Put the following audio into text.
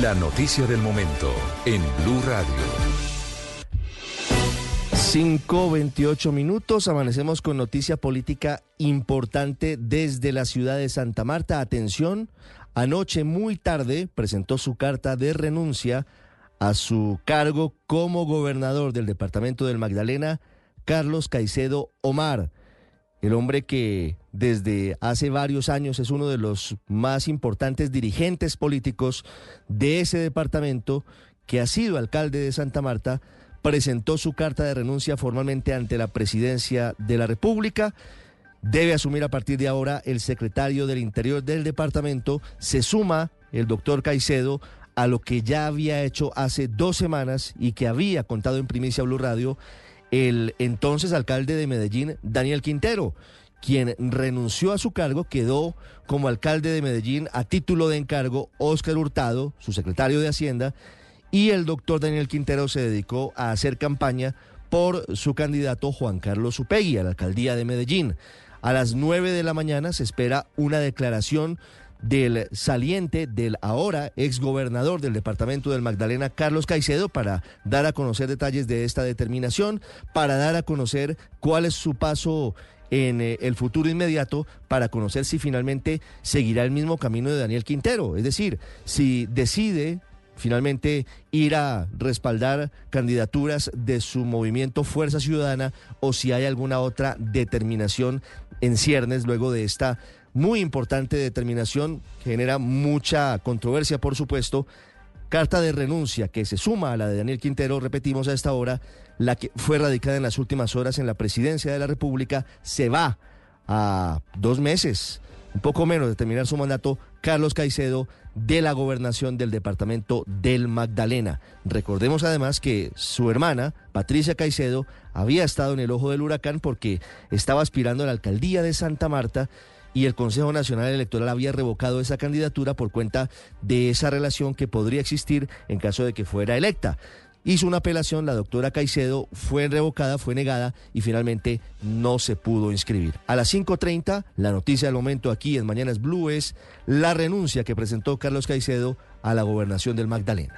La noticia del momento en Blue Radio. 5.28 minutos, amanecemos con noticia política importante desde la ciudad de Santa Marta. Atención, anoche muy tarde presentó su carta de renuncia a su cargo como gobernador del departamento del Magdalena, Carlos Caicedo Omar el hombre que desde hace varios años es uno de los más importantes dirigentes políticos de ese departamento, que ha sido alcalde de Santa Marta, presentó su carta de renuncia formalmente ante la presidencia de la República. Debe asumir a partir de ahora el secretario del Interior del departamento. Se suma el doctor Caicedo a lo que ya había hecho hace dos semanas y que había contado en primicia Blue Radio el entonces alcalde de Medellín, Daniel Quintero, quien renunció a su cargo, quedó como alcalde de Medellín a título de encargo Óscar Hurtado, su secretario de Hacienda, y el doctor Daniel Quintero se dedicó a hacer campaña por su candidato Juan Carlos Upegui a la alcaldía de Medellín. A las nueve de la mañana se espera una declaración del saliente del ahora exgobernador del departamento del Magdalena, Carlos Caicedo, para dar a conocer detalles de esta determinación, para dar a conocer cuál es su paso en eh, el futuro inmediato para conocer si finalmente seguirá el mismo camino de Daniel Quintero, es decir, si decide finalmente ir a respaldar candidaturas de su movimiento Fuerza Ciudadana o si hay alguna otra determinación en ciernes luego de esta muy importante determinación, genera mucha controversia, por supuesto. Carta de renuncia que se suma a la de Daniel Quintero, repetimos a esta hora, la que fue radicada en las últimas horas en la presidencia de la República, se va a dos meses, un poco menos de terminar su mandato, Carlos Caicedo de la gobernación del departamento del Magdalena. Recordemos además que su hermana, Patricia Caicedo, había estado en el ojo del huracán porque estaba aspirando a la alcaldía de Santa Marta y el Consejo Nacional Electoral había revocado esa candidatura por cuenta de esa relación que podría existir en caso de que fuera electa. Hizo una apelación, la doctora Caicedo fue revocada, fue negada y finalmente no se pudo inscribir. A las 5.30, la noticia del momento aquí en Mañanas Blue es la renuncia que presentó Carlos Caicedo a la gobernación del Magdalena.